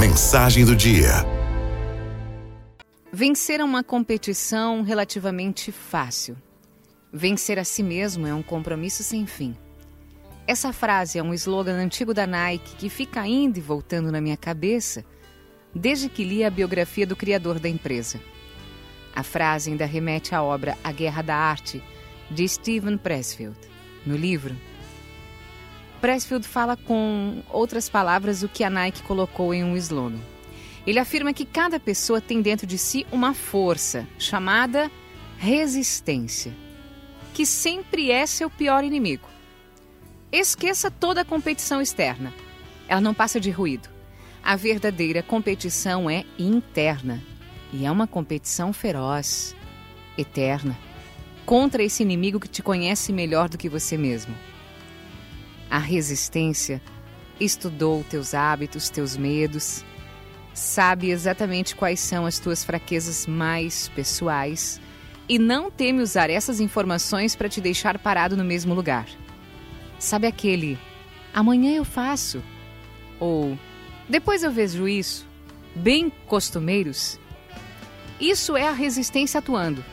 mensagem do dia. Vencer é uma competição relativamente fácil. Vencer a si mesmo é um compromisso sem fim. Essa frase é um slogan antigo da Nike que fica indo e voltando na minha cabeça desde que li a biografia do criador da empresa. A frase ainda remete à obra A Guerra da Arte, de Steven Pressfield. No livro, Pressfield fala com outras palavras o que a Nike colocou em um slogan. Ele afirma que cada pessoa tem dentro de si uma força chamada resistência, que sempre é seu pior inimigo. Esqueça toda a competição externa. Ela não passa de ruído. A verdadeira competição é interna. E é uma competição feroz, eterna, contra esse inimigo que te conhece melhor do que você mesmo. A resistência estudou teus hábitos, teus medos, sabe exatamente quais são as tuas fraquezas mais pessoais e não teme usar essas informações para te deixar parado no mesmo lugar. Sabe aquele amanhã eu faço ou depois eu vejo isso, bem costumeiros? Isso é a resistência atuando.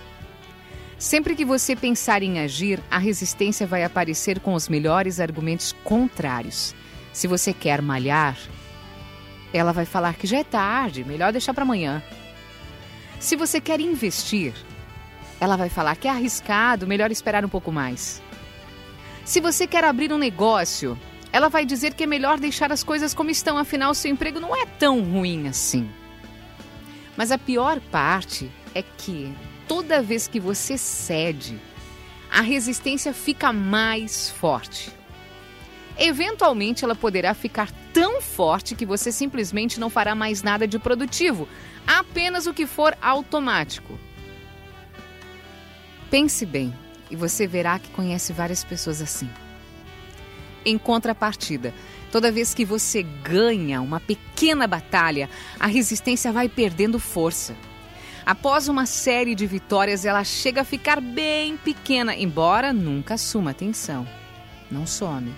Sempre que você pensar em agir, a resistência vai aparecer com os melhores argumentos contrários. Se você quer malhar, ela vai falar que já é tarde, melhor deixar para amanhã. Se você quer investir, ela vai falar que é arriscado, melhor esperar um pouco mais. Se você quer abrir um negócio, ela vai dizer que é melhor deixar as coisas como estão, afinal, seu emprego não é tão ruim assim. Mas a pior parte é que toda vez que você cede, a resistência fica mais forte. Eventualmente, ela poderá ficar tão forte que você simplesmente não fará mais nada de produtivo, apenas o que for automático. Pense bem e você verá que conhece várias pessoas assim. Em contrapartida, toda vez que você ganha uma pequena batalha, a resistência vai perdendo força. Após uma série de vitórias, ela chega a ficar bem pequena, embora nunca assuma atenção. Não some.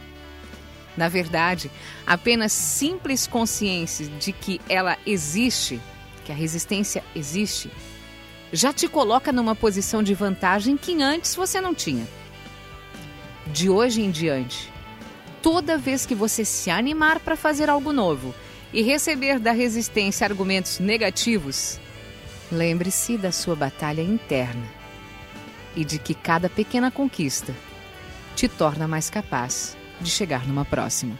Na verdade, apenas simples consciência de que ela existe, que a resistência existe, já te coloca numa posição de vantagem que antes você não tinha. De hoje em diante, toda vez que você se animar para fazer algo novo e receber da resistência argumentos negativos, Lembre-se da sua batalha interna e de que cada pequena conquista te torna mais capaz de chegar numa próxima.